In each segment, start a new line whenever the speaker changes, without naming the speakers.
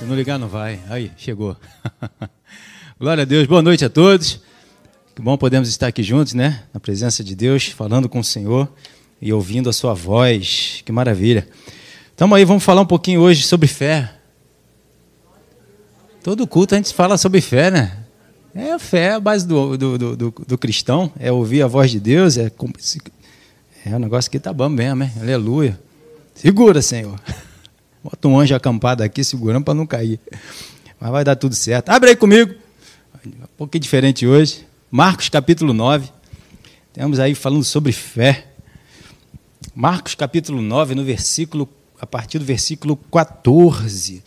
Se não ligar, não vai. Aí, chegou. Glória a Deus. Boa noite a todos. Que bom podemos estar aqui juntos, né? Na presença de Deus, falando com o Senhor e ouvindo a sua voz. Que maravilha. Estamos aí, vamos falar um pouquinho hoje sobre fé. Todo culto a gente fala sobre fé, né? É a fé, a base do, do, do, do, do cristão, é ouvir a voz de Deus, é, é um negócio que tá bom mesmo, hein? Aleluia. Segura, Senhor. Bota um anjo acampado aqui segurando para não cair. Mas vai dar tudo certo. Abre aí comigo. Um pouquinho diferente hoje. Marcos capítulo 9. Temos aí falando sobre fé. Marcos capítulo 9, no versículo, a partir do versículo 14.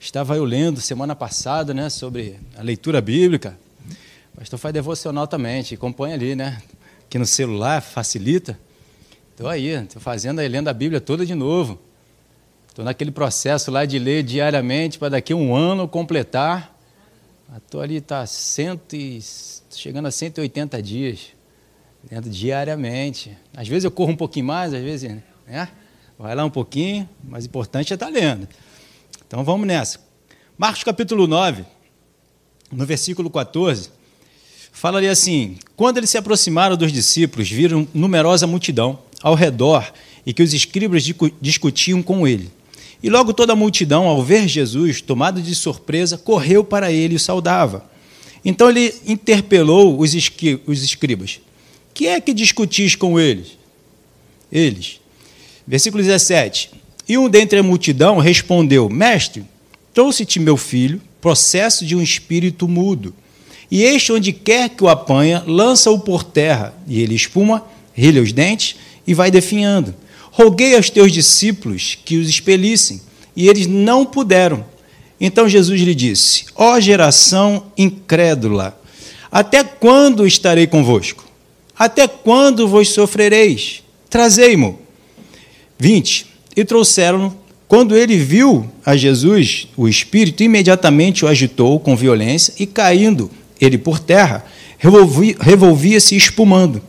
Estava eu lendo semana passada, né, sobre a leitura bíblica. O pastor faz devocional também, te acompanha ali, né? Aqui no celular, facilita. Estou aí, estou fazendo aí, lendo a Bíblia toda de novo. Estou naquele processo lá de ler diariamente para daqui a um ano completar. Estou ali, está chegando a 180 dias, lendo diariamente. Às vezes eu corro um pouquinho mais, às vezes, né? Vai lá um pouquinho, mas o importante é estar tá lendo. Então vamos nessa. Marcos capítulo 9, no versículo 14, fala ali assim: Quando eles se aproximaram dos discípulos, viram numerosa multidão ao redor e que os escribas discutiam com ele. E logo toda a multidão, ao ver Jesus, tomado de surpresa, correu para ele e o saudava. Então ele interpelou os, os escribas: Que é que discutis com eles? Eles. Versículo 17. E um dentre a multidão respondeu: Mestre, trouxe-te meu filho, processo de um espírito mudo. E este, onde quer que o apanha, lança-o por terra, e ele espuma, rilha os dentes e vai definhando. Roguei aos teus discípulos que os expelissem, e eles não puderam. Então Jesus lhe disse: Ó oh, geração incrédula, até quando estarei convosco? Até quando vos sofrereis? Trazei-mo. 20. E trouxeram-no. Quando ele viu a Jesus, o Espírito imediatamente o agitou com violência e, caindo ele por terra, revolvia-se espumando.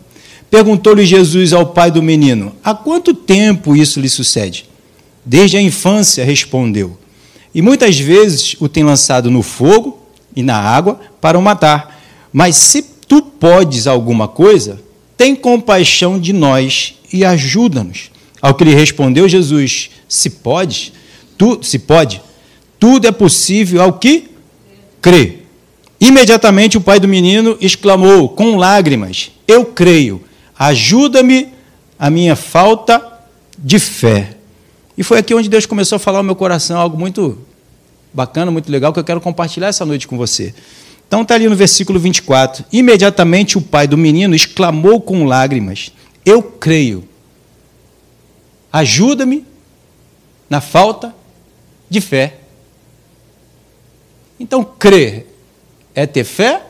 Perguntou-lhe Jesus ao pai do menino: Há quanto tempo isso lhe sucede? Desde a infância, respondeu. E muitas vezes o tem lançado no fogo e na água para o matar. Mas se tu podes alguma coisa, tem compaixão de nós e ajuda-nos. Ao que lhe respondeu Jesus: Se podes, tu, se pode, tudo é possível ao que crê. Imediatamente o pai do menino exclamou com lágrimas: Eu creio Ajuda-me a minha falta de fé. E foi aqui onde Deus começou a falar ao meu coração algo muito bacana, muito legal, que eu quero compartilhar essa noite com você. Então está ali no versículo 24. Imediatamente o pai do menino exclamou com lágrimas: Eu creio. Ajuda-me na falta de fé. Então, crer é ter fé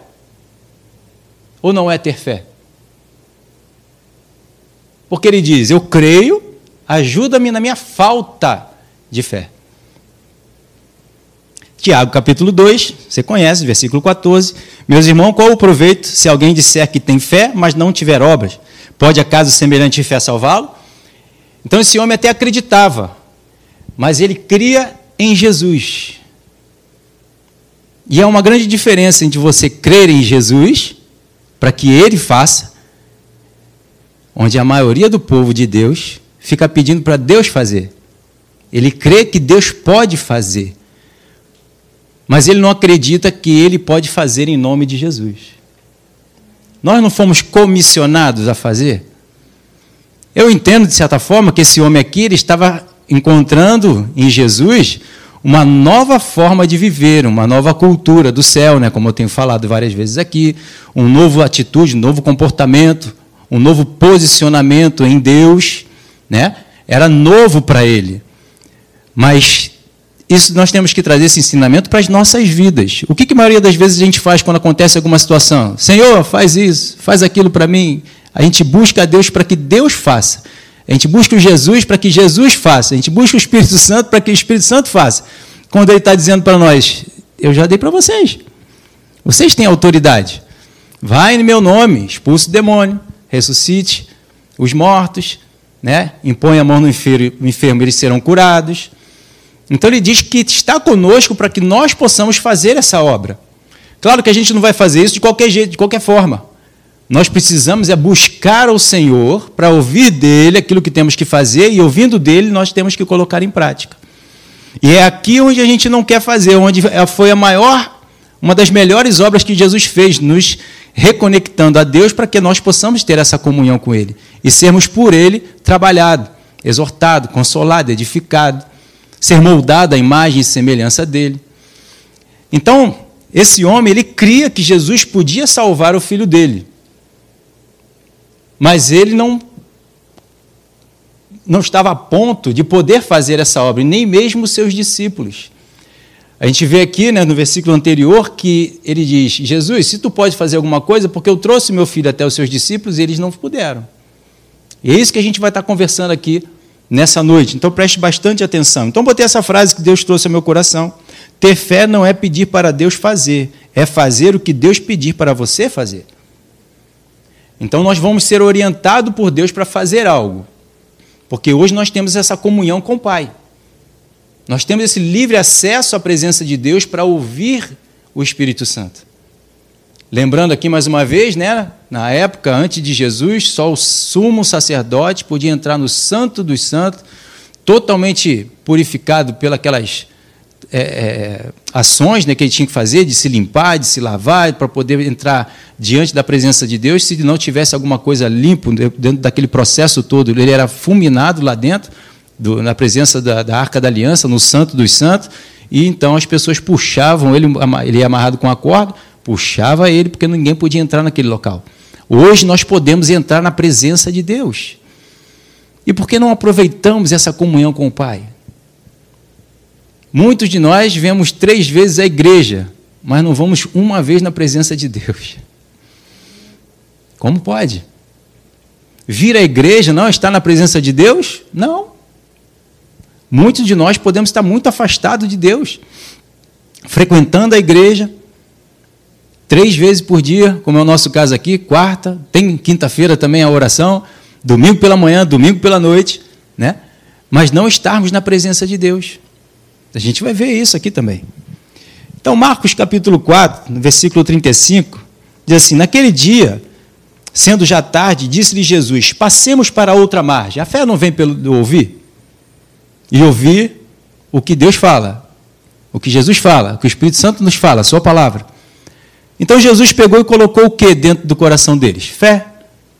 ou não é ter fé? Porque ele diz: Eu creio, ajuda-me na minha falta de fé. Tiago capítulo 2, você conhece, versículo 14. Meus irmãos, qual o proveito se alguém disser que tem fé, mas não tiver obras? Pode acaso semelhante fé salvá-lo? Então esse homem até acreditava, mas ele cria em Jesus. E é uma grande diferença entre você crer em Jesus, para que ele faça, onde a maioria do povo de Deus fica pedindo para Deus fazer. Ele crê que Deus pode fazer, mas ele não acredita que ele pode fazer em nome de Jesus. Nós não fomos comissionados a fazer? Eu entendo, de certa forma, que esse homem aqui ele estava encontrando em Jesus uma nova forma de viver, uma nova cultura do céu, né? como eu tenho falado várias vezes aqui, um novo atitude, um novo comportamento, um novo posicionamento em Deus, né? Era novo para ele. Mas isso nós temos que trazer esse ensinamento para as nossas vidas. O que, que a maioria das vezes a gente faz quando acontece alguma situação? Senhor, faz isso, faz aquilo para mim. A gente busca a Deus para que Deus faça. A gente busca o Jesus para que Jesus faça. A gente busca o Espírito Santo para que o Espírito Santo faça. Quando ele está dizendo para nós, eu já dei para vocês. Vocês têm autoridade. Vai no meu nome, expulse o demônio, ressuscite os mortos, né? impõe a mão no enfermo, eles serão curados. Então ele diz que está conosco para que nós possamos fazer essa obra. Claro que a gente não vai fazer isso de qualquer jeito, de qualquer forma. Nós precisamos é buscar o Senhor para ouvir dele aquilo que temos que fazer e ouvindo dele nós temos que colocar em prática. E é aqui onde a gente não quer fazer, onde foi a maior, uma das melhores obras que Jesus fez, nos reconectando a Deus para que nós possamos ter essa comunhão com Ele e sermos por Ele trabalhado, exortado, consolado, edificado, ser moldado à imagem e semelhança dele. Então, esse homem, ele cria que Jesus podia salvar o filho dele. Mas ele não não estava a ponto de poder fazer essa obra, nem mesmo seus discípulos. A gente vê aqui né, no versículo anterior que ele diz: Jesus, se tu pode fazer alguma coisa, porque eu trouxe meu filho até os seus discípulos e eles não puderam. E é isso que a gente vai estar conversando aqui nessa noite. Então preste bastante atenção. Então botei essa frase que Deus trouxe ao meu coração. Ter fé não é pedir para Deus fazer, é fazer o que Deus pedir para você fazer. Então nós vamos ser orientados por Deus para fazer algo. Porque hoje nós temos essa comunhão com o Pai. Nós temos esse livre acesso à presença de Deus para ouvir o Espírito Santo. Lembrando aqui mais uma vez, né, na época antes de Jesus, só o sumo sacerdote podia entrar no Santo dos Santos, totalmente purificado pelas é, é, ações né, que ele tinha que fazer, de se limpar, de se lavar, para poder entrar diante da presença de Deus. Se não tivesse alguma coisa limpa dentro daquele processo todo, ele era fulminado lá dentro, do, na presença da, da, Arca da Aliança, no Santo dos Santos, e então as pessoas puxavam ele, ele ia amarrado com a corda, puxava ele, porque ninguém podia entrar naquele local. Hoje nós podemos entrar na presença de Deus. E por que não aproveitamos essa comunhão com o Pai? Muitos de nós vemos três vezes a igreja, mas não vamos uma vez na presença de Deus. Como pode? Vir à igreja não estar na presença de Deus? Não. Muitos de nós podemos estar muito afastados de Deus, frequentando a igreja três vezes por dia, como é o nosso caso aqui, quarta, tem quinta-feira também a oração, domingo pela manhã, domingo pela noite, né? Mas não estarmos na presença de Deus. A gente vai ver isso aqui também. Então, Marcos capítulo 4, no versículo 35, diz assim: Naquele dia, sendo já tarde, disse-lhe Jesus: Passemos para outra margem. A fé não vem pelo ouvir? E ouvir o que Deus fala, o que Jesus fala, o que o Espírito Santo nos fala, a sua palavra. Então Jesus pegou e colocou o que dentro do coração deles? Fé.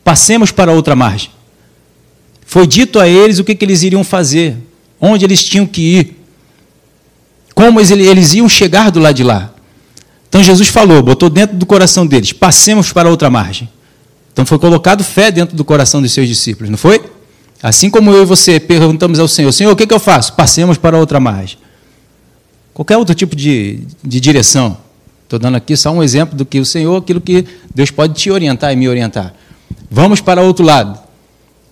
Passemos para outra margem. Foi dito a eles o que, que eles iriam fazer, onde eles tinham que ir como eles iam chegar do lado de lá. Então Jesus falou, botou dentro do coração deles: passemos para outra margem. Então foi colocado fé dentro do coração dos seus discípulos, não foi? Assim como eu e você perguntamos ao Senhor: Senhor, o que, que eu faço? Passemos para outra margem. Qualquer outro tipo de, de direção. Estou dando aqui só um exemplo do que o Senhor, aquilo que Deus pode te orientar e me orientar. Vamos para outro lado.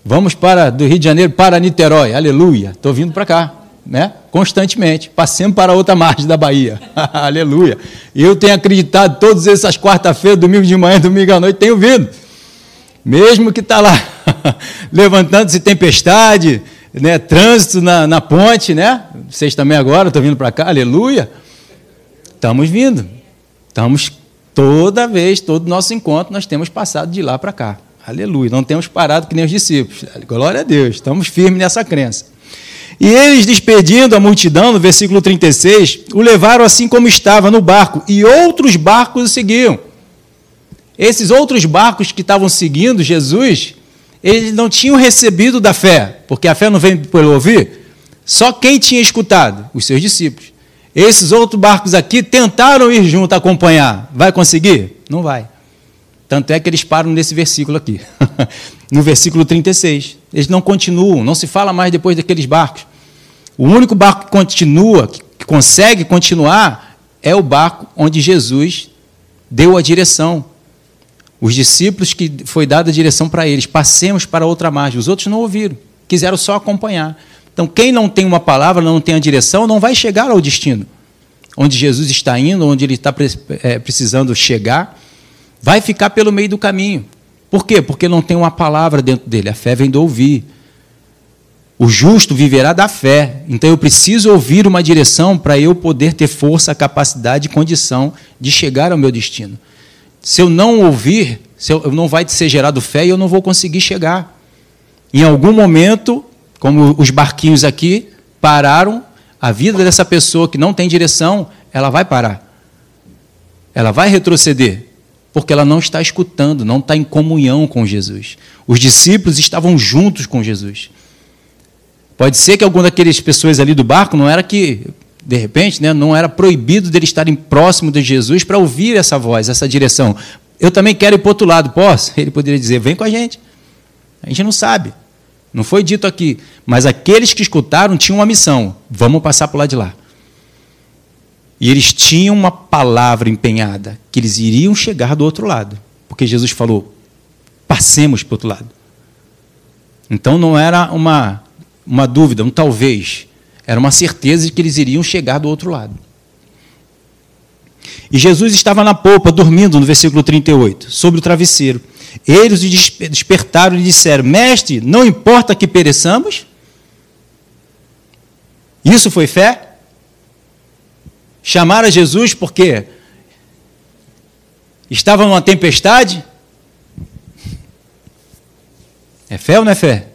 Vamos para do Rio de Janeiro para Niterói. Aleluia. Estou vindo para cá né? constantemente, passemos para outra margem da Bahia. Aleluia. Eu tenho acreditado todas essas quarta-feiras, domingo de manhã, domingo à noite, tenho vindo. Mesmo que está lá levantando-se tempestade, né? trânsito na, na ponte, né? Vocês também agora estão vindo para cá, aleluia. Estamos vindo. Estamos toda vez, todo nosso encontro, nós temos passado de lá para cá. Aleluia. Não temos parado que nem os discípulos. Glória a Deus. Estamos firmes nessa crença. E eles, despedindo a multidão, no versículo 36, o levaram assim como estava no barco, e outros barcos o seguiam. Esses outros barcos que estavam seguindo Jesus, eles não tinham recebido da fé, porque a fé não vem pelo ouvir. Só quem tinha escutado? Os seus discípulos. Esses outros barcos aqui tentaram ir junto acompanhar. Vai conseguir? Não vai. Tanto é que eles param nesse versículo aqui, no versículo 36. Eles não continuam, não se fala mais depois daqueles barcos. O único barco que continua, que consegue continuar, é o barco onde Jesus deu a direção. Os discípulos que foi dada a direção para eles, passemos para outra margem. Os outros não ouviram, quiseram só acompanhar. Então, quem não tem uma palavra, não tem a direção, não vai chegar ao destino. Onde Jesus está indo, onde ele está é, precisando chegar vai ficar pelo meio do caminho. Por quê? Porque não tem uma palavra dentro dele. A fé vem do ouvir. O justo viverá da fé. Então eu preciso ouvir uma direção para eu poder ter força, capacidade e condição de chegar ao meu destino. Se eu não ouvir, se eu, não vai ser gerado fé e eu não vou conseguir chegar. Em algum momento, como os barquinhos aqui pararam, a vida dessa pessoa que não tem direção, ela vai parar. Ela vai retroceder, porque ela não está escutando, não está em comunhão com Jesus. Os discípulos estavam juntos com Jesus. Pode ser que alguma daquelas pessoas ali do barco não era que, de repente, né, não era proibido deles estarem próximo de Jesus para ouvir essa voz, essa direção. Eu também quero ir para o outro lado, posso? Ele poderia dizer: vem com a gente. A gente não sabe. Não foi dito aqui. Mas aqueles que escutaram tinham uma missão: vamos passar para o lado de lá. E eles tinham uma palavra empenhada, que eles iriam chegar do outro lado. Porque Jesus falou: passemos para o outro lado. Então não era uma uma dúvida, um talvez. Era uma certeza de que eles iriam chegar do outro lado. E Jesus estava na polpa, dormindo, no versículo 38, sobre o travesseiro. Eles o despertaram e disseram: Mestre, não importa que pereçamos? Isso foi fé? Chamaram a Jesus porque estava numa tempestade? É fé ou não é fé?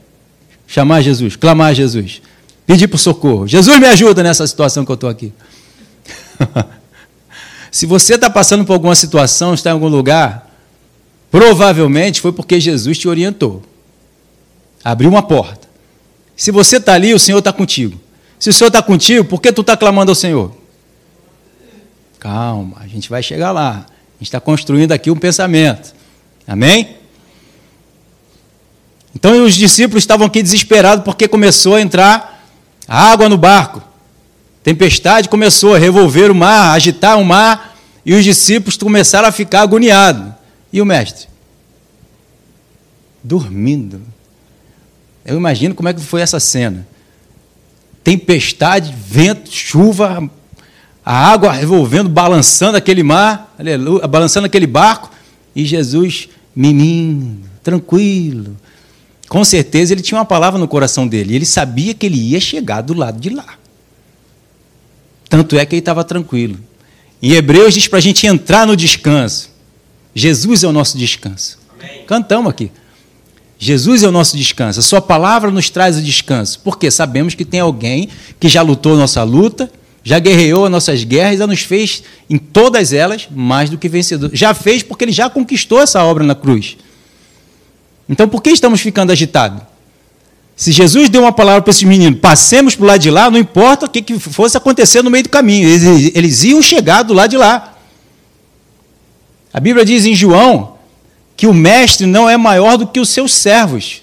chamar Jesus, clamar Jesus, pedir por socorro. Jesus me ajuda nessa situação que eu estou aqui. Se você está passando por alguma situação, está em algum lugar, provavelmente foi porque Jesus te orientou. Abriu uma porta. Se você está ali, o Senhor está contigo. Se o Senhor está contigo, por que tu está clamando ao Senhor? Calma, a gente vai chegar lá. A gente está construindo aqui um pensamento. Amém? Então os discípulos estavam aqui desesperados porque começou a entrar água no barco. Tempestade começou a revolver o mar, agitar o mar, e os discípulos começaram a ficar agoniados. E o mestre? Dormindo. Eu imagino como é que foi essa cena. Tempestade, vento, chuva, a água revolvendo, balançando aquele mar, aleluia, balançando aquele barco, e Jesus mimindo, tranquilo, com certeza ele tinha uma palavra no coração dele. Ele sabia que ele ia chegar do lado de lá. Tanto é que ele estava tranquilo. Em Hebreus diz para a gente entrar no descanso. Jesus é o nosso descanso. Amém. Cantamos aqui. Jesus é o nosso descanso. A sua palavra nos traz o descanso. Porque sabemos que tem alguém que já lutou a nossa luta, já guerreou as nossas guerras, já nos fez em todas elas mais do que vencedor. Já fez porque ele já conquistou essa obra na cruz. Então por que estamos ficando agitados? Se Jesus deu uma palavra para esses meninos, passemos para o lado de lá, não importa o que, que fosse acontecer no meio do caminho, eles, eles iam chegar do lado de lá. A Bíblia diz em João que o mestre não é maior do que os seus servos.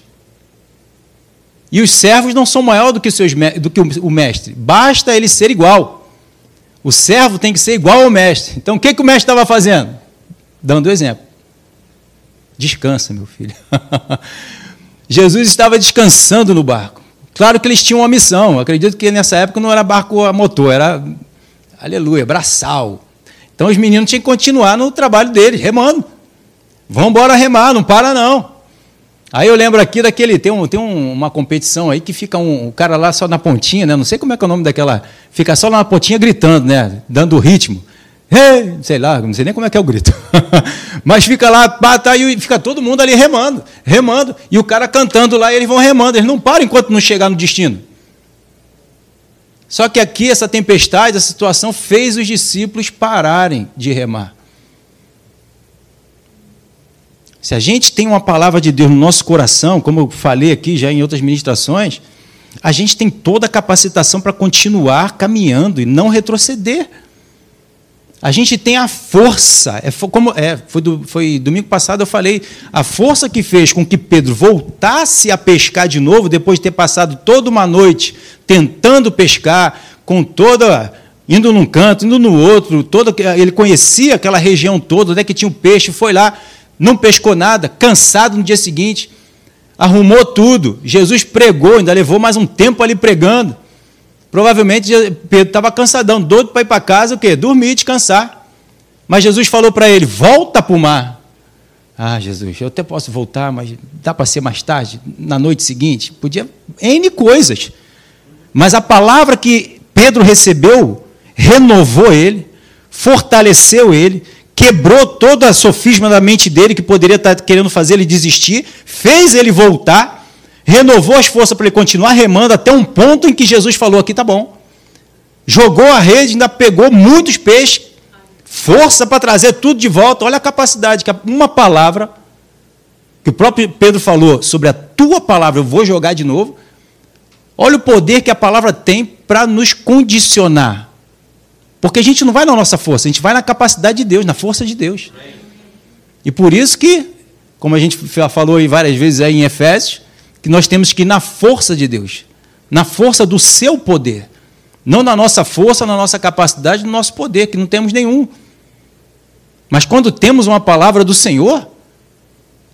E os servos não são maior do que, seus, do que o mestre. Basta ele ser igual. O servo tem que ser igual ao mestre. Então o que, que o mestre estava fazendo? Dando exemplo. Descansa, meu filho. Jesus estava descansando no barco. Claro que eles tinham uma missão. Acredito que nessa época não era barco a motor, era, aleluia, braçal. Então os meninos tinham que continuar no trabalho deles, remando. Vamos embora remar, não para não. Aí eu lembro aqui daquele, tem, um, tem um, uma competição aí que fica um, um, cara lá só na pontinha, né? Não sei como é que é o nome daquela. Fica só na pontinha gritando, né? Dando o ritmo. Hey! sei lá, não sei nem como é que é o grito. Mas fica lá, bata e fica todo mundo ali remando, remando, e o cara cantando lá, e eles vão remando, eles não param enquanto não chegar no destino. Só que aqui essa tempestade, essa situação fez os discípulos pararem de remar. Se a gente tem uma palavra de Deus no nosso coração, como eu falei aqui já em outras ministrações, a gente tem toda a capacitação para continuar caminhando e não retroceder. A gente tem a força, é, como, é, foi, do, foi domingo passado eu falei, a força que fez com que Pedro voltasse a pescar de novo, depois de ter passado toda uma noite tentando pescar, com toda. indo num canto, indo no outro, toda, ele conhecia aquela região toda, onde é que tinha o um peixe, foi lá, não pescou nada, cansado no dia seguinte, arrumou tudo. Jesus pregou, ainda levou mais um tempo ali pregando. Provavelmente Pedro estava cansadão, doido para ir para casa, o quê? Dormir, descansar. Mas Jesus falou para ele: volta para o mar. Ah, Jesus, eu até posso voltar, mas dá para ser mais tarde, na noite seguinte? Podia. N coisas. Mas a palavra que Pedro recebeu renovou ele, fortaleceu ele, quebrou todo a sofisma da mente dele que poderia estar querendo fazer ele desistir, fez ele voltar, renovou as forças para ele continuar remando até um ponto em que Jesus falou: aqui tá bom. Jogou a rede, ainda pegou muitos peixes, força para trazer tudo de volta. Olha a capacidade que uma palavra que o próprio Pedro falou sobre a tua palavra, eu vou jogar de novo. Olha o poder que a palavra tem para nos condicionar porque a gente não vai na nossa força, a gente vai na capacidade de Deus, na força de Deus. E por isso que, como a gente falou aí várias vezes aí em Efésios, que nós temos que ir na força de Deus, na força do seu poder. Não na nossa força, na nossa capacidade, no nosso poder, que não temos nenhum. Mas quando temos uma palavra do Senhor,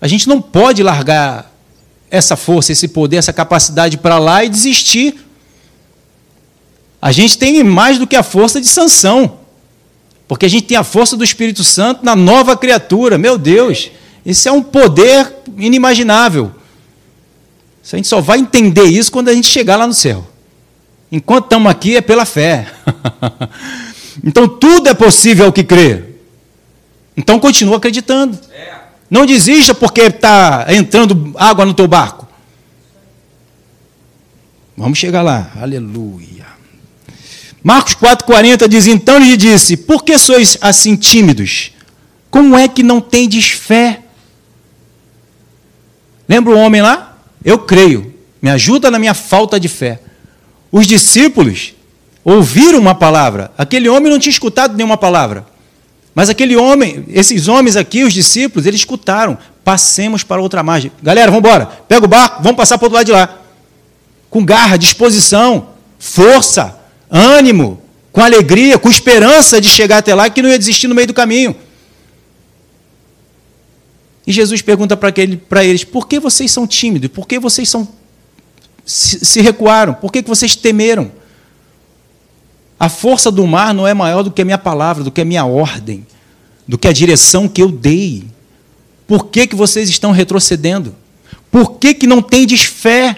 a gente não pode largar essa força, esse poder, essa capacidade para lá e desistir a gente tem mais do que a força de Sansão. Porque a gente tem a força do Espírito Santo na nova criatura. Meu Deus, isso é um poder inimaginável. A gente só vai entender isso quando a gente chegar lá no céu. Enquanto estamos aqui é pela fé. então tudo é possível ao que crê. Então continua acreditando. Não desista porque está entrando água no teu barco. Vamos chegar lá. Aleluia. Marcos 4,40 diz: Então lhe disse: Por que sois assim tímidos? Como é que não tendes fé? Lembra o homem lá? Eu creio. Me ajuda na minha falta de fé. Os discípulos ouviram uma palavra. Aquele homem não tinha escutado nenhuma palavra. Mas aquele homem, esses homens aqui, os discípulos, eles escutaram. Passemos para outra margem. Galera, vamos embora. Pega o barco, vamos passar para o outro lado de lá. Com garra, disposição, força ânimo, com alegria, com esperança de chegar até lá, que não ia desistir no meio do caminho. E Jesus pergunta para eles: por que vocês são tímidos? Por que vocês são, se, se recuaram? Por que, que vocês temeram? A força do mar não é maior do que a minha palavra, do que a minha ordem, do que a direção que eu dei. Por que, que vocês estão retrocedendo? Por que, que não tendes fé?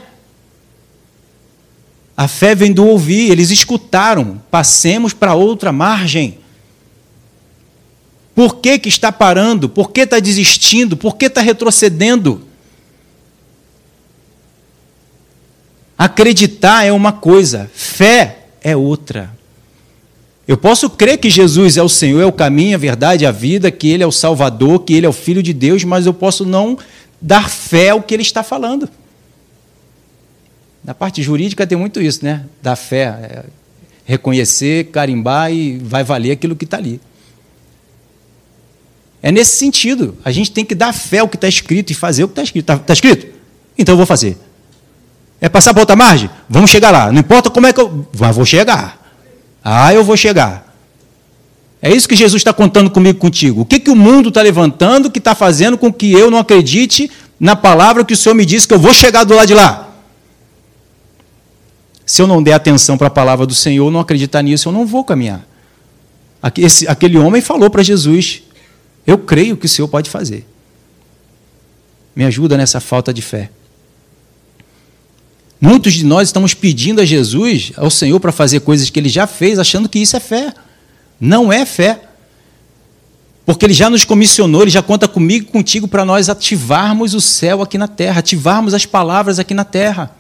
A fé vem do ouvir, eles escutaram, passemos para outra margem. Por que, que está parando? Por que está desistindo? Por que está retrocedendo? Acreditar é uma coisa, fé é outra. Eu posso crer que Jesus é o Senhor, é o caminho, a verdade, a vida, que Ele é o Salvador, que Ele é o Filho de Deus, mas eu posso não dar fé ao que Ele está falando. Na parte jurídica tem muito isso, né? Da fé. É reconhecer, carimbar e vai valer aquilo que está ali. É nesse sentido. A gente tem que dar fé ao que está escrito e fazer o que está escrito. Está tá escrito? Então eu vou fazer. É passar para outra margem? Vamos chegar lá. Não importa como é que eu. Mas vou chegar. Ah, eu vou chegar. É isso que Jesus está contando comigo contigo. O que, que o mundo está levantando que está fazendo com que eu não acredite na palavra que o Senhor me disse que eu vou chegar do lado de lá? Se eu não der atenção para a palavra do Senhor, não acreditar nisso, eu não vou caminhar. Aquele homem falou para Jesus: Eu creio que o Senhor pode fazer. Me ajuda nessa falta de fé. Muitos de nós estamos pedindo a Jesus, ao Senhor, para fazer coisas que ele já fez, achando que isso é fé. Não é fé. Porque ele já nos comissionou, ele já conta comigo e contigo para nós ativarmos o céu aqui na terra, ativarmos as palavras aqui na terra.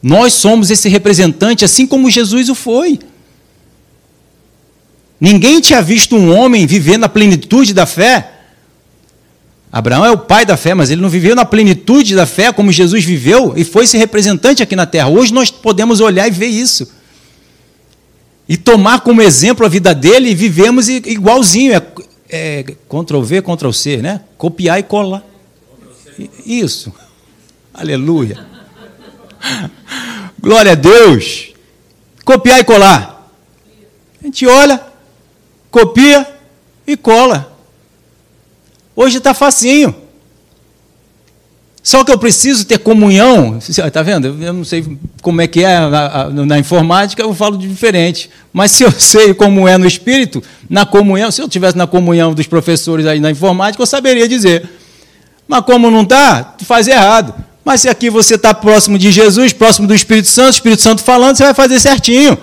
Nós somos esse representante, assim como Jesus o foi. Ninguém tinha visto um homem viver na plenitude da fé. Abraão é o pai da fé, mas ele não viveu na plenitude da fé como Jesus viveu e foi esse representante aqui na terra. Hoje nós podemos olhar e ver isso. E tomar como exemplo a vida dele e vivemos igualzinho. É, é Ctrl V, Ctrl C, né? Copiar e colar. Isso. Aleluia. Glória a Deus. Copiar e colar. A gente olha, copia e cola. Hoje está facinho. Só que eu preciso ter comunhão. Está vendo? Eu não sei como é que é na, na, informática, eu falo diferente. Mas se eu sei como é no espírito, na comunhão, se eu tivesse na comunhão dos professores aí na informática, eu saberia dizer. Mas como não está, faz errado. Mas se aqui você está próximo de Jesus, próximo do Espírito Santo, Espírito Santo falando, você vai fazer certinho.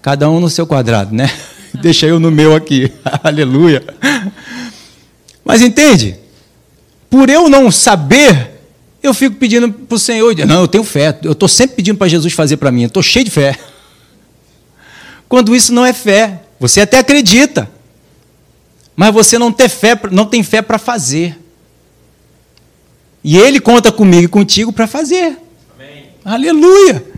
Cada um no seu quadrado, né? Deixa eu no meu aqui. Aleluia. Mas entende? Por eu não saber, eu fico pedindo para o Senhor. Não, eu tenho fé. Eu estou sempre pedindo para Jesus fazer para mim. Eu estou cheio de fé. Quando isso não é fé, você até acredita, mas você não tem fé, não tem fé para fazer. E Ele conta comigo e contigo para fazer. Amém. Aleluia!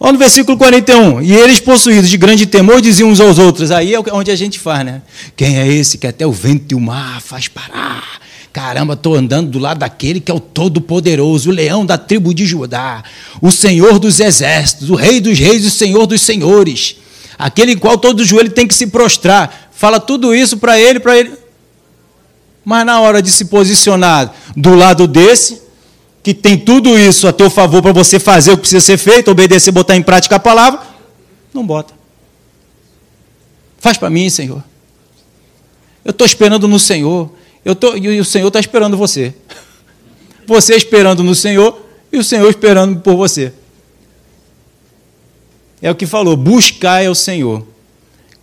Olha no versículo 41. E eles, possuídos de grande temor, diziam uns aos outros. Aí é onde a gente faz, né? Quem é esse que até o vento e o mar faz parar? Caramba, estou andando do lado daquele que é o Todo-Poderoso, o leão da tribo de Judá, o Senhor dos exércitos, o Rei dos reis e o Senhor dos senhores, aquele em qual todo joelho tem que se prostrar. Fala tudo isso para ele, para ele. Mas na hora de se posicionar do lado desse, que tem tudo isso a teu favor para você fazer o que precisa ser feito, obedecer, botar em prática a palavra, não bota. Faz para mim, Senhor. Eu estou esperando no Senhor. Eu tô, e o Senhor está esperando você. Você esperando no Senhor e o Senhor esperando por você. É o que falou: buscar é o Senhor.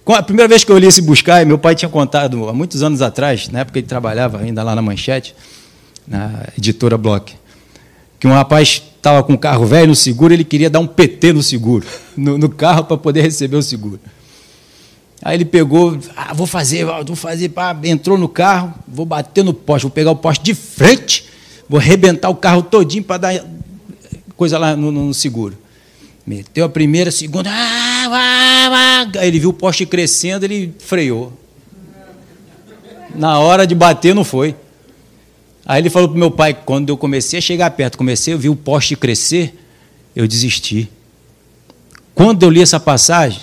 A primeira vez que eu li esse buscar, meu pai tinha contado há muitos anos atrás, na época ele trabalhava ainda lá na Manchete, na editora Block, que um rapaz estava com um carro velho no seguro, ele queria dar um PT no seguro, no, no carro para poder receber o seguro. Aí ele pegou, ah, vou fazer, vou fazer, pá, entrou no carro, vou bater no poste, vou pegar o poste de frente, vou arrebentar o carro todinho para dar coisa lá no, no seguro. Meteu a primeira, a segunda. Ah, ah, ah. Aí ele viu o poste crescendo, ele freou. Na hora de bater, não foi. Aí ele falou para meu pai: quando eu comecei a chegar perto, comecei a ver o poste crescer, eu desisti. Quando eu li essa passagem,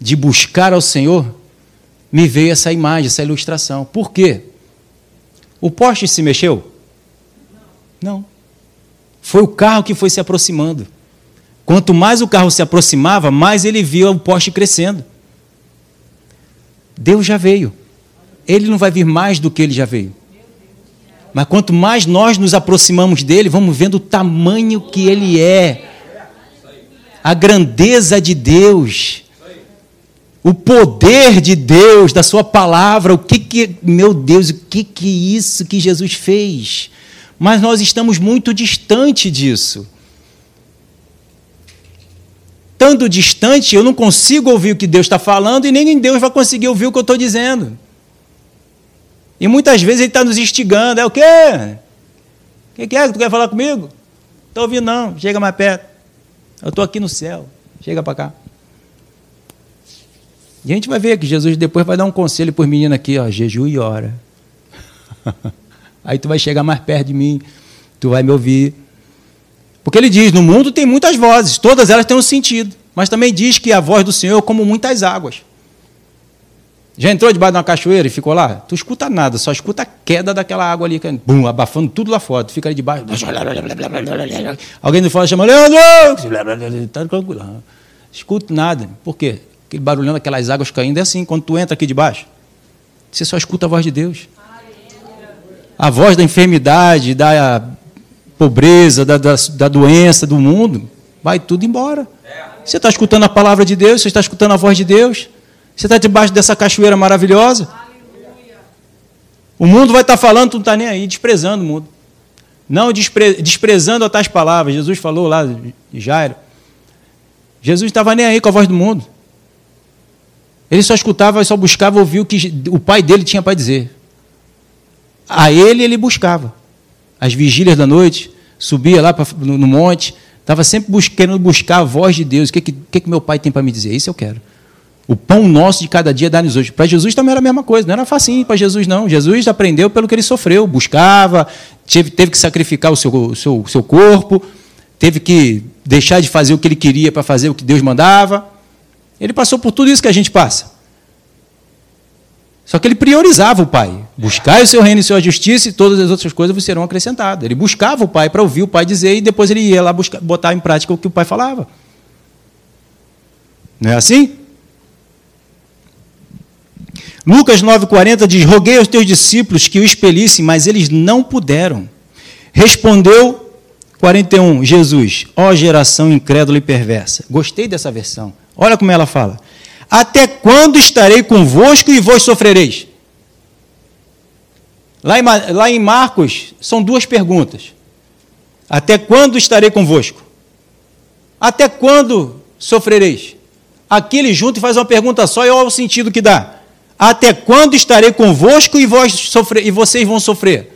de buscar ao Senhor, me veio essa imagem, essa ilustração. Por quê? O poste se mexeu? Não. Foi o carro que foi se aproximando. Quanto mais o carro se aproximava, mais ele via o poste crescendo. Deus já veio. Ele não vai vir mais do que ele já veio. Mas quanto mais nós nos aproximamos dele, vamos vendo o tamanho que ele é. A grandeza de Deus. O poder de Deus, da sua palavra, o que que, meu Deus, o que que isso que Jesus fez? Mas nós estamos muito distante disso estando distante, eu não consigo ouvir o que Deus está falando e nem Deus vai conseguir ouvir o que eu estou dizendo. E muitas vezes ele está nos instigando. É o quê? O que, que é que tu quer falar comigo? Estou ouvindo, não. Chega mais perto. Eu estou aqui no céu. Chega para cá. E a gente vai ver que Jesus depois vai dar um conselho para os meninos aqui, ó, jejum e ora. Aí tu vai chegar mais perto de mim, tu vai me ouvir. Porque ele diz: no mundo tem muitas vozes, todas elas têm um sentido. Mas também diz que a voz do Senhor é como muitas águas. Já entrou debaixo de uma cachoeira e ficou lá? Tu escuta nada, só escuta a queda daquela água ali, bum, abafando tudo lá fora. Tu fica ali debaixo. Alguém de fora chama, Leandro! Está tranquilo. Escuta nada. Por quê? Aquele barulhão daquelas águas caindo é assim, quando tu entra aqui debaixo, você só escuta a voz de Deus. A voz da enfermidade, da pobreza, da, da, da doença do mundo, vai tudo embora. Você está escutando a palavra de Deus, você está escutando a voz de Deus, você está debaixo dessa cachoeira maravilhosa. O mundo vai estar tá falando, tu não está nem aí, desprezando o mundo. Não despre, desprezando as tais palavras. Jesus falou lá de Jairo. Jesus estava nem aí com a voz do mundo. Ele só escutava, só buscava ouvir o que o pai dele tinha para dizer. A ele ele buscava às vigílias da noite, subia lá pra, no, no, monte, estava sempre bus querendo buscar a voz de Deus. O que, que, que meu pai tem para me dizer? Isso eu quero. O pão nosso de cada dia dá-nos hoje. Para Jesus também era a mesma coisa, não era facinho para Jesus, não. Jesus aprendeu pelo que ele sofreu, buscava, teve, teve que sacrificar o seu, o seu, o seu corpo, teve que deixar de fazer o que ele queria para fazer o que Deus mandava. Ele passou por tudo isso que a gente passa. Só que ele priorizava o pai. Buscar o seu reino e sua justiça e todas as outras coisas serão acrescentadas. Ele buscava o pai para ouvir o pai dizer e depois ele ia lá buscar, botar em prática o que o pai falava. Não é assim? Lucas 9,40 diz: Roguei aos teus discípulos que o expelissem, mas eles não puderam. Respondeu 41, Jesus, ó geração incrédula e perversa. Gostei dessa versão. Olha como ela fala. Até quando estarei convosco e vos sofrereis? Lá em, lá em Marcos, são duas perguntas. Até quando estarei convosco? Até quando sofrereis? Aqui ele junta e faz uma pergunta só e olha o sentido que dá. Até quando estarei convosco e, vós e vocês vão sofrer?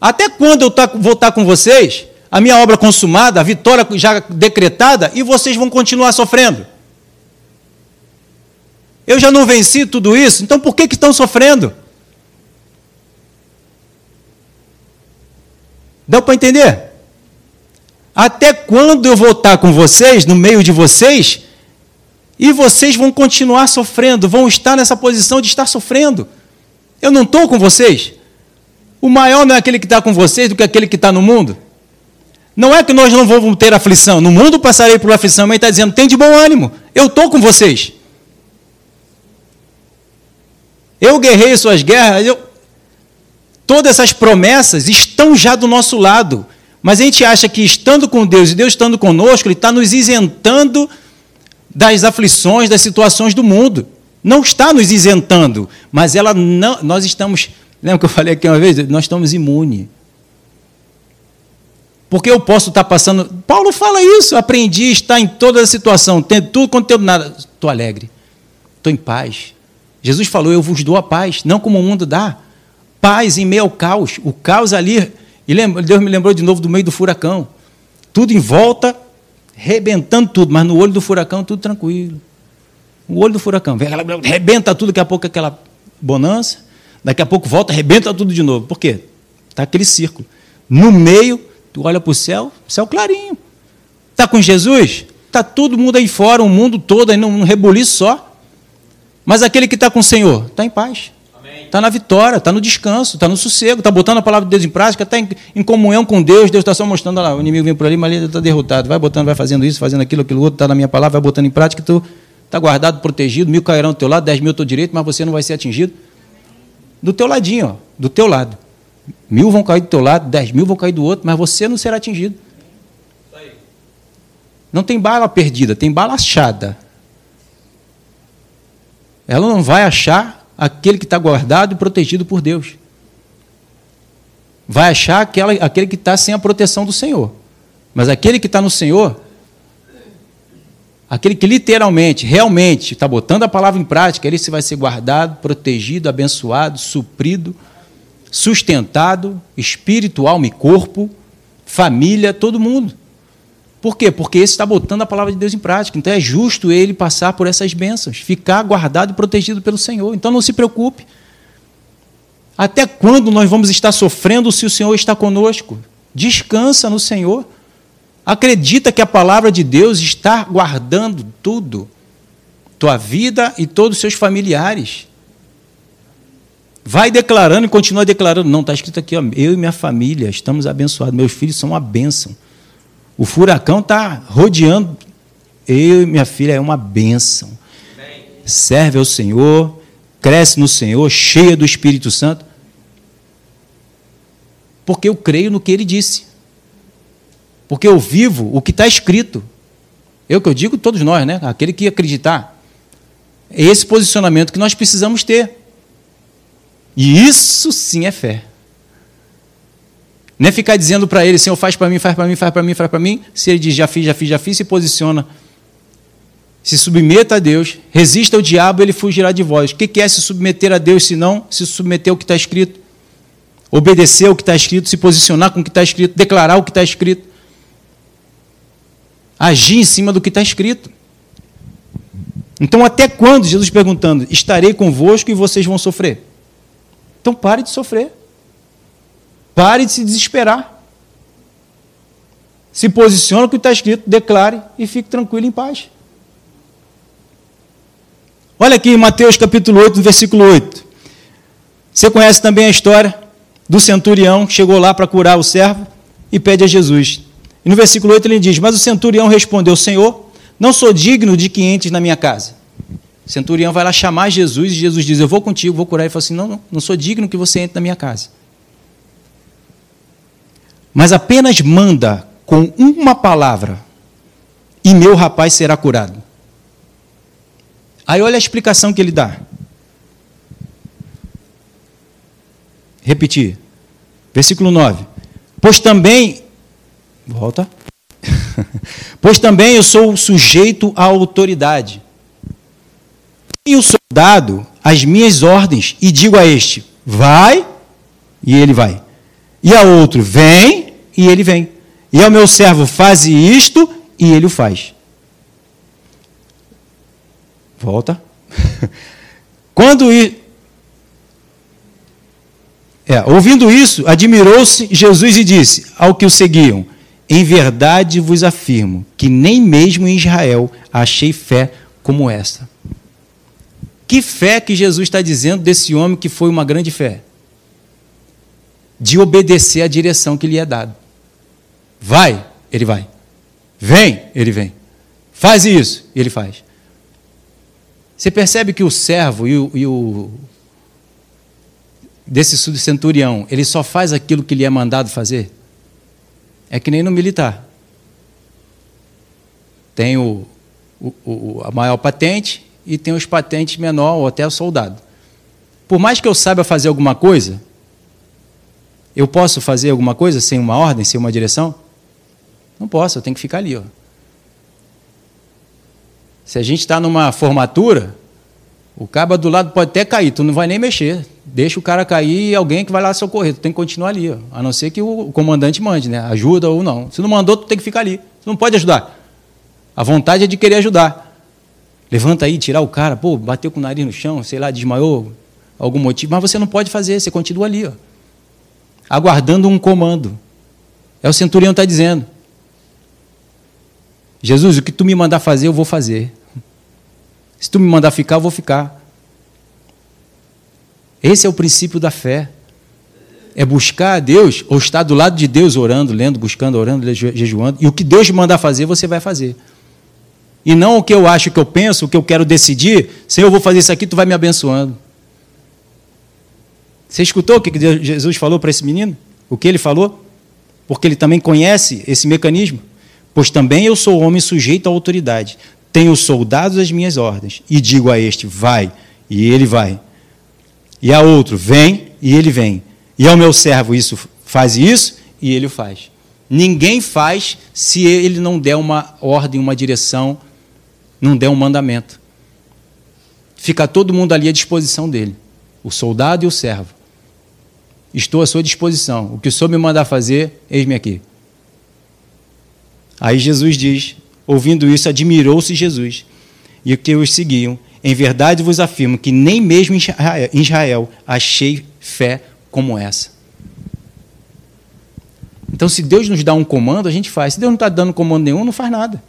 Até quando eu tá, vou estar com vocês, a minha obra consumada, a vitória já decretada, e vocês vão continuar sofrendo? Eu já não venci tudo isso, então por que, que estão sofrendo? Deu para entender? Até quando eu vou estar com vocês, no meio de vocês, e vocês vão continuar sofrendo, vão estar nessa posição de estar sofrendo. Eu não estou com vocês. O maior não é aquele que está com vocês do que aquele que está no mundo. Não é que nós não vamos ter aflição. No mundo passarei por aflição, mas ele está dizendo: tem de bom ânimo. Eu estou com vocês. Eu guerrei suas guerras, eu... todas essas promessas estão já do nosso lado. Mas a gente acha que estando com Deus e Deus estando conosco, Ele está nos isentando das aflições, das situações do mundo. Não está nos isentando, mas ela não, nós estamos. Lembra que eu falei aqui uma vez? Nós estamos imunes. Porque eu posso estar passando. Paulo fala isso. Aprendi a estar em toda a situação, tendo tudo quanto tenho nada. Estou alegre. Estou em paz. Jesus falou: Eu vos dou a paz, não como o mundo dá. Paz em meio ao caos. O caos ali. E Deus me lembrou de novo do meio do furacão. Tudo em volta, rebentando tudo, mas no olho do furacão tudo tranquilo. O olho do furacão, rebenta tudo, daqui a pouco aquela bonança, daqui a pouco volta, rebenta tudo de novo. Por quê? Está aquele círculo. No meio, tu olha para o céu, céu clarinho. Está com Jesus? Está todo mundo aí fora, o mundo todo aí num rebuliço só. Mas aquele que está com o Senhor está em paz. Está na vitória, está no descanso, está no sossego, está botando a palavra de Deus em prática, está em, em, comunhão com Deus. Deus está só mostrando, lá, o inimigo vem por ali, mas ele está derrotado. Vai botando, vai fazendo isso, fazendo aquilo, aquilo outro, está na minha palavra, vai botando em prática, tu está guardado, protegido, mil cairão do teu lado, dez mil ao teu direito, mas você não vai ser atingido. Do teu ladinho, ó, do teu lado. Mil vão cair do teu lado, dez mil vão cair do outro, mas você não será atingido. Não tem bala perdida, tem bala achada. Ela não vai achar aquele que está guardado e protegido por Deus. Vai achar aquela, aquele que está sem a proteção do Senhor. Mas aquele que está no Senhor, aquele que literalmente, realmente está botando a palavra em prática, ele se vai ser guardado, protegido, abençoado, suprido, sustentado, espírito, alma e corpo, família, todo mundo. Por quê? Porque esse está botando a palavra de Deus em prática. Então é justo ele passar por essas bênçãos, ficar guardado e protegido pelo Senhor. Então não se preocupe. Até quando nós vamos estar sofrendo se o Senhor está conosco? Descansa no Senhor. Acredita que a palavra de Deus está guardando tudo, tua vida e todos os seus familiares. Vai declarando e continua declarando. Não, está escrito aqui, ó, eu e minha família estamos abençoados. Meus filhos são uma bênção. O furacão está rodeando. Eu e minha filha é uma bênção. Serve ao Senhor, cresce no Senhor, cheia do Espírito Santo. Porque eu creio no que ele disse. Porque eu vivo o que está escrito. Eu que eu digo, todos nós, né? Aquele que acreditar. É esse posicionamento que nós precisamos ter. E isso sim é fé. Não é ficar dizendo para ele, Senhor, faz para mim, faz para mim, faz para mim, faz para mim. Se ele diz, já fiz, já fiz, já fiz, se posiciona. Se submeta a Deus, resista ao diabo, ele fugirá de vós. O que é se submeter a Deus, se não se submeter ao que está escrito? Obedecer ao que está escrito, se posicionar com o que está escrito, declarar o que está escrito. Agir em cima do que está escrito. Então, até quando, Jesus perguntando, estarei convosco e vocês vão sofrer? Então, pare de sofrer. Pare de se desesperar. Se posicione o que está escrito, declare e fique tranquilo em paz. Olha aqui em Mateus capítulo 8, versículo 8. Você conhece também a história do centurião que chegou lá para curar o servo e pede a Jesus. E no versículo 8 ele diz: Mas o centurião respondeu: Senhor, não sou digno de que entres na minha casa. O centurião vai lá chamar Jesus e Jesus diz: Eu vou contigo, vou curar. Ele fala assim: Não, não, não sou digno que você entre na minha casa. Mas apenas manda com uma palavra e meu rapaz será curado. Aí olha a explicação que ele dá. Repetir. Versículo 9. Pois também. Volta. pois também eu sou sujeito à autoridade. Tenho soldado as minhas ordens e digo a este: vai, e ele vai. E a outro: vem, e ele vem. E ao meu servo: faze isto, e ele o faz. Volta. Quando é, ouvindo isso, admirou-se Jesus e disse ao que o seguiam: Em verdade vos afirmo que nem mesmo em Israel achei fé como esta. Que fé que Jesus está dizendo desse homem que foi uma grande fé? De obedecer à direção que lhe é dada. Vai, ele vai. Vem, ele vem. Faz isso, ele faz. Você percebe que o servo e o, e o desse centurião, ele só faz aquilo que lhe é mandado fazer? É que nem no militar. Tem o, o, o, a maior patente e tem os patentes menor ou até o soldado. Por mais que eu saiba fazer alguma coisa, eu posso fazer alguma coisa sem uma ordem, sem uma direção? Não posso, eu tenho que ficar ali. Ó. Se a gente está numa formatura, o cabo do lado pode até cair, tu não vai nem mexer. Deixa o cara cair e alguém que vai lá socorrer. Tu tem que continuar ali, ó. a não ser que o comandante mande, né? Ajuda ou não. Se não mandou, tu tem que ficar ali. Tu não pode ajudar. A vontade é de querer ajudar. Levanta aí, tirar o cara, pô, bateu com o nariz no chão, sei lá, desmaiou, algum motivo, mas você não pode fazer, você continua ali, ó. Aguardando um comando. É o centurião está dizendo. Jesus, o que tu me mandar fazer, eu vou fazer. Se tu me mandar ficar, eu vou ficar. Esse é o princípio da fé. É buscar a Deus, ou estar do lado de Deus orando, lendo, buscando, orando, jejuando. E o que Deus mandar fazer, você vai fazer. E não o que eu acho, o que eu penso, o que eu quero decidir. Senhor, eu vou fazer isso aqui, tu vai me abençoando. Você escutou o que Jesus falou para esse menino? O que ele falou? Porque ele também conhece esse mecanismo. Pois também eu sou homem sujeito à autoridade. Tenho soldados às minhas ordens. E digo a este, vai, e ele vai. E a outro, vem, e ele vem. E ao meu servo, isso faz isso, e ele o faz. Ninguém faz se ele não der uma ordem, uma direção, não der um mandamento. Fica todo mundo ali à disposição dele, o soldado e o servo. Estou à sua disposição. O que o senhor me mandar fazer, eis-me aqui. Aí Jesus diz: ouvindo isso, admirou-se Jesus e que os seguiam. Em verdade vos afirmo que nem mesmo em Israel achei fé como essa. Então, se Deus nos dá um comando, a gente faz. Se Deus não está dando comando nenhum, não faz nada.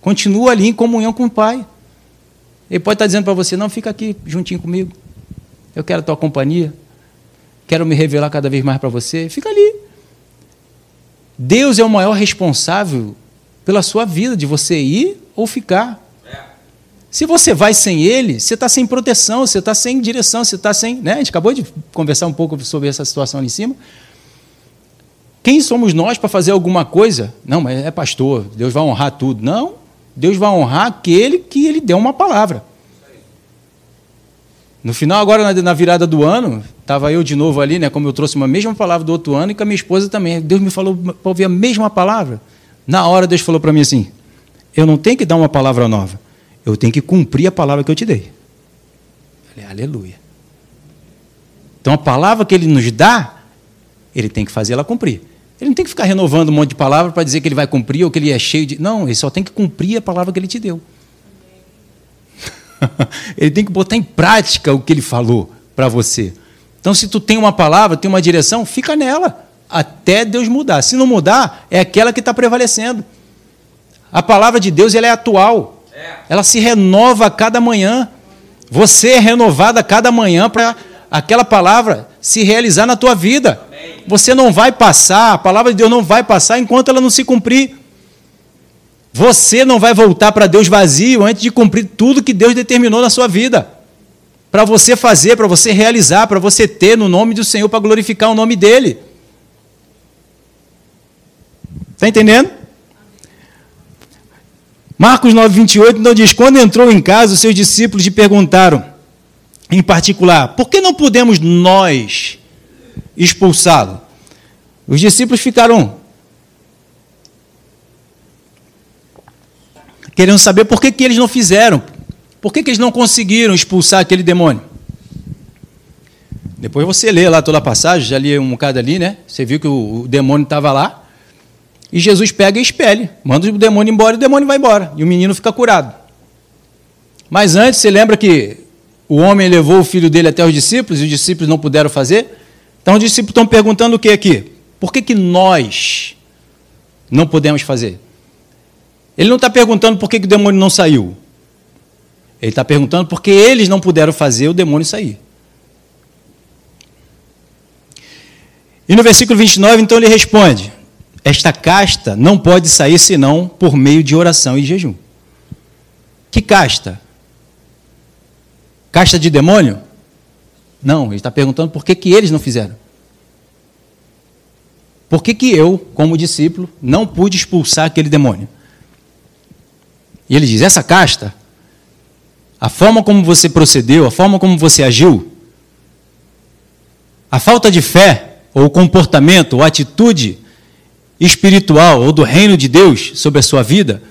Continua ali em comunhão com o Pai. Ele pode estar dizendo para você: não, fica aqui juntinho comigo. Eu quero a tua companhia. Quero me revelar cada vez mais para você. Fica ali. Deus é o maior responsável pela sua vida, de você ir ou ficar. Se você vai sem ele, você está sem proteção, você está sem direção, você está sem. Né? A gente acabou de conversar um pouco sobre essa situação ali em cima. Quem somos nós para fazer alguma coisa? Não, mas é pastor, Deus vai honrar tudo. Não, Deus vai honrar aquele que ele deu uma palavra. No final, agora na virada do ano, estava eu de novo ali, né? Como eu trouxe uma mesma palavra do outro ano e com a minha esposa também. Deus me falou para ouvir a mesma palavra. Na hora, Deus falou para mim assim: Eu não tenho que dar uma palavra nova, eu tenho que cumprir a palavra que eu te dei. Falei, aleluia. Então a palavra que ele nos dá, ele tem que fazer ela cumprir. Ele não tem que ficar renovando um monte de palavra para dizer que ele vai cumprir ou que ele é cheio de. Não, ele só tem que cumprir a palavra que ele te deu. ele tem que botar em prática o que ele falou para você. Então, se tu tem uma palavra, tem uma direção, fica nela até Deus mudar. Se não mudar, é aquela que está prevalecendo. A palavra de Deus ela é atual. Ela se renova a cada manhã. Você é renovado a cada manhã para aquela palavra se realizar na tua vida. Você não vai passar, a palavra de Deus não vai passar enquanto ela não se cumprir. Você não vai voltar para Deus vazio antes de cumprir tudo que Deus determinou na sua vida. Para você fazer, para você realizar, para você ter no nome do Senhor, para glorificar o nome dEle. Está entendendo? Marcos 9, 28 então diz: Quando entrou em casa, os seus discípulos lhe perguntaram, em particular, por que não podemos nós expulsá-lo? Os discípulos ficaram querendo saber por que, que eles não fizeram, por que, que eles não conseguiram expulsar aquele demônio. Depois você lê lá toda a passagem, já li um bocado ali, né? Você viu que o, o demônio estava lá. E Jesus pega e expele, manda o demônio embora e o demônio vai embora. E o menino fica curado. Mas antes, você lembra que o homem levou o filho dele até os discípulos e os discípulos não puderam fazer? Então os discípulos estão perguntando o que aqui? Por que, que nós não podemos fazer? Ele não está perguntando por que, que o demônio não saiu. Ele está perguntando por que eles não puderam fazer o demônio sair. E no versículo 29, então ele responde: esta casta não pode sair senão por meio de oração e jejum. Que casta? Casta de demônio? Não, ele está perguntando por que, que eles não fizeram. Por que, que eu, como discípulo, não pude expulsar aquele demônio? E ele diz: essa casta, a forma como você procedeu, a forma como você agiu, a falta de fé, ou comportamento, ou atitude espiritual ou do reino de Deus sobre a sua vida,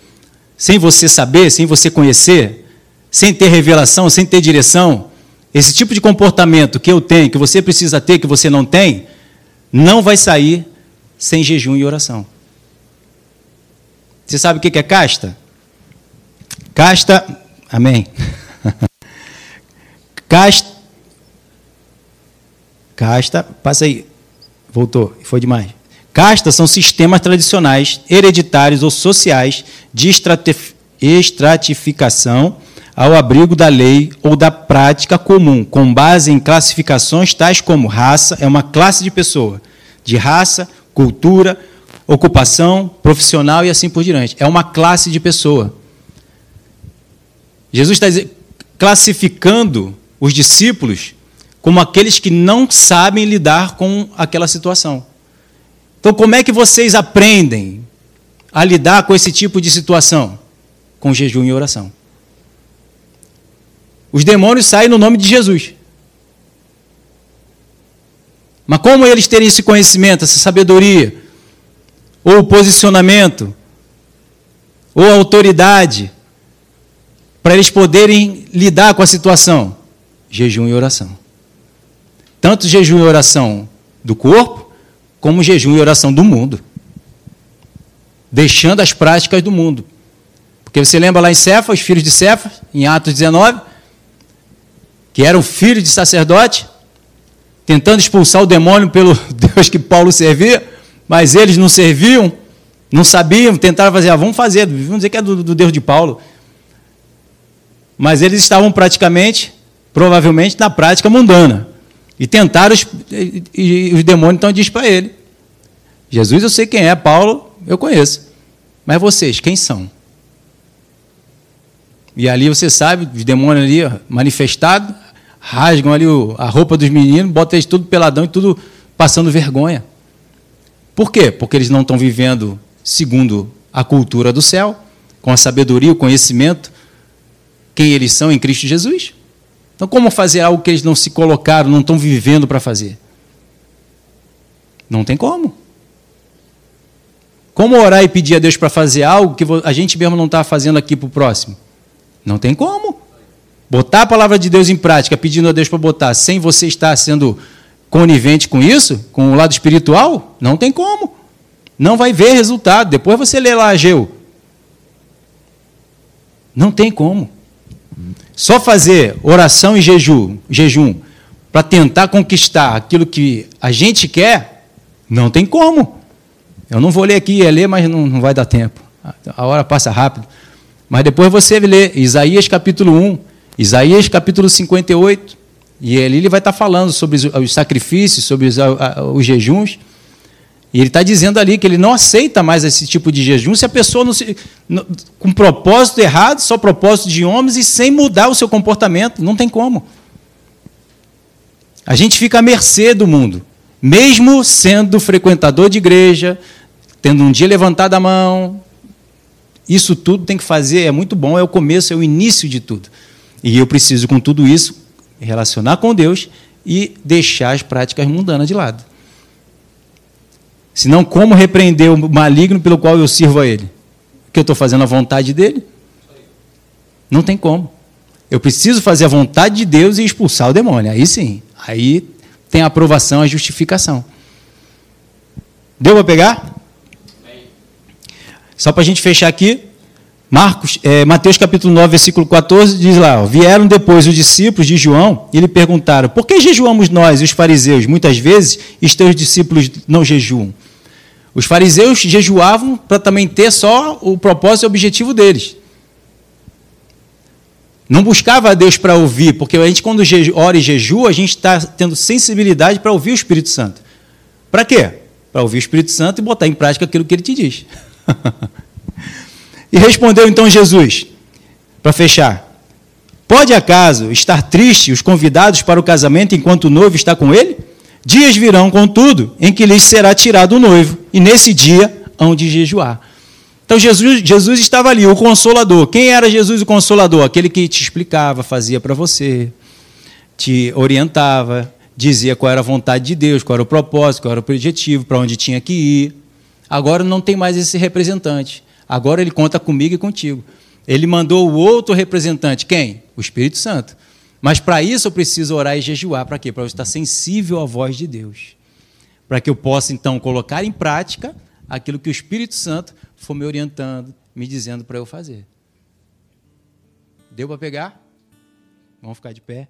sem você saber, sem você conhecer, sem ter revelação, sem ter direção, esse tipo de comportamento que eu tenho, que você precisa ter, que você não tem, não vai sair sem jejum e oração. Você sabe o que é casta? Casta, amém. Casta, casta, passa aí, voltou, foi demais. Castas são sistemas tradicionais, hereditários ou sociais de estratificação ao abrigo da lei ou da prática comum, com base em classificações tais como raça, é uma classe de pessoa, de raça, cultura, ocupação, profissional e assim por diante. É uma classe de pessoa. Jesus está classificando os discípulos como aqueles que não sabem lidar com aquela situação. Então, como é que vocês aprendem a lidar com esse tipo de situação? Com jejum e oração. Os demônios saem no nome de Jesus. Mas como eles terem esse conhecimento, essa sabedoria, ou posicionamento, ou autoridade, para eles poderem lidar com a situação? Jejum e oração. Tanto jejum e oração do corpo, como jejum e oração do mundo. Deixando as práticas do mundo. Porque você lembra lá em Cefa, os filhos de Cefa, em Atos 19, que eram filhos de sacerdote, tentando expulsar o demônio pelo Deus que Paulo servia, mas eles não serviam, não sabiam, tentaram fazer, ah, vamos fazer, vamos dizer que é do, do Deus de Paulo. Mas eles estavam praticamente, provavelmente, na prática mundana. E tentaram, e, e os demônios então diz para ele: Jesus eu sei quem é, Paulo eu conheço. Mas vocês, quem são? E ali você sabe, os demônios ali manifestados, rasgam ali a roupa dos meninos, botam eles tudo peladão e tudo passando vergonha. Por quê? Porque eles não estão vivendo segundo a cultura do céu, com a sabedoria, o conhecimento, quem eles são em Cristo Jesus. Então, como fazer algo que eles não se colocaram, não estão vivendo para fazer? Não tem como. Como orar e pedir a Deus para fazer algo que a gente mesmo não está fazendo aqui para o próximo? Não tem como. Botar a palavra de Deus em prática, pedindo a Deus para botar, sem você estar sendo conivente com isso, com o lado espiritual, não tem como. Não vai ver resultado. Depois você lê lá Ageu. Não tem como. Só fazer oração e jejum, jejum para tentar conquistar aquilo que a gente quer, não tem como. Eu não vou ler aqui, é ler, mas não, não vai dar tempo. A hora passa rápido. Mas depois você lê Isaías capítulo 1, Isaías capítulo 58, E ali ele vai estar falando sobre os sacrifícios, sobre os, os jejuns. E ele está dizendo ali que ele não aceita mais esse tipo de jejum se a pessoa não se, não, com propósito errado, só propósito de homens e sem mudar o seu comportamento. Não tem como. A gente fica à mercê do mundo, mesmo sendo frequentador de igreja, tendo um dia levantado a mão. Isso tudo tem que fazer, é muito bom, é o começo, é o início de tudo. E eu preciso, com tudo isso, relacionar com Deus e deixar as práticas mundanas de lado. Senão, como repreender o maligno pelo qual eu sirvo a ele? Que eu estou fazendo a vontade dele? Não tem como. Eu preciso fazer a vontade de Deus e expulsar o demônio. Aí sim. Aí tem a aprovação, a justificação. Deu para pegar? Só para a gente fechar aqui. Marcos, é, Mateus capítulo 9, versículo 14, diz lá: ó, Vieram depois os discípulos de João e lhe perguntaram: Por que jejuamos nós, os fariseus, muitas vezes, e teus discípulos não jejuam? Os fariseus jejuavam para também ter só o propósito e objetivo deles. Não buscava a Deus para ouvir, porque a gente, quando ora e jejua, a gente está tendo sensibilidade para ouvir o Espírito Santo. Para quê? Para ouvir o Espírito Santo e botar em prática aquilo que ele te diz. E respondeu então Jesus, para fechar: Pode acaso estar triste os convidados para o casamento enquanto o noivo está com ele? Dias virão, contudo, em que lhes será tirado o noivo, e nesse dia hão de jejuar. Então Jesus, Jesus estava ali, o consolador. Quem era Jesus o consolador? Aquele que te explicava, fazia para você, te orientava, dizia qual era a vontade de Deus, qual era o propósito, qual era o objetivo, para onde tinha que ir. Agora não tem mais esse representante. Agora ele conta comigo e contigo. Ele mandou o outro representante, quem? O Espírito Santo. Mas para isso eu preciso orar e jejuar. Para quê? Para eu estar sensível à voz de Deus. Para que eu possa, então, colocar em prática aquilo que o Espírito Santo for me orientando, me dizendo para eu fazer. Deu para pegar? Vamos ficar de pé.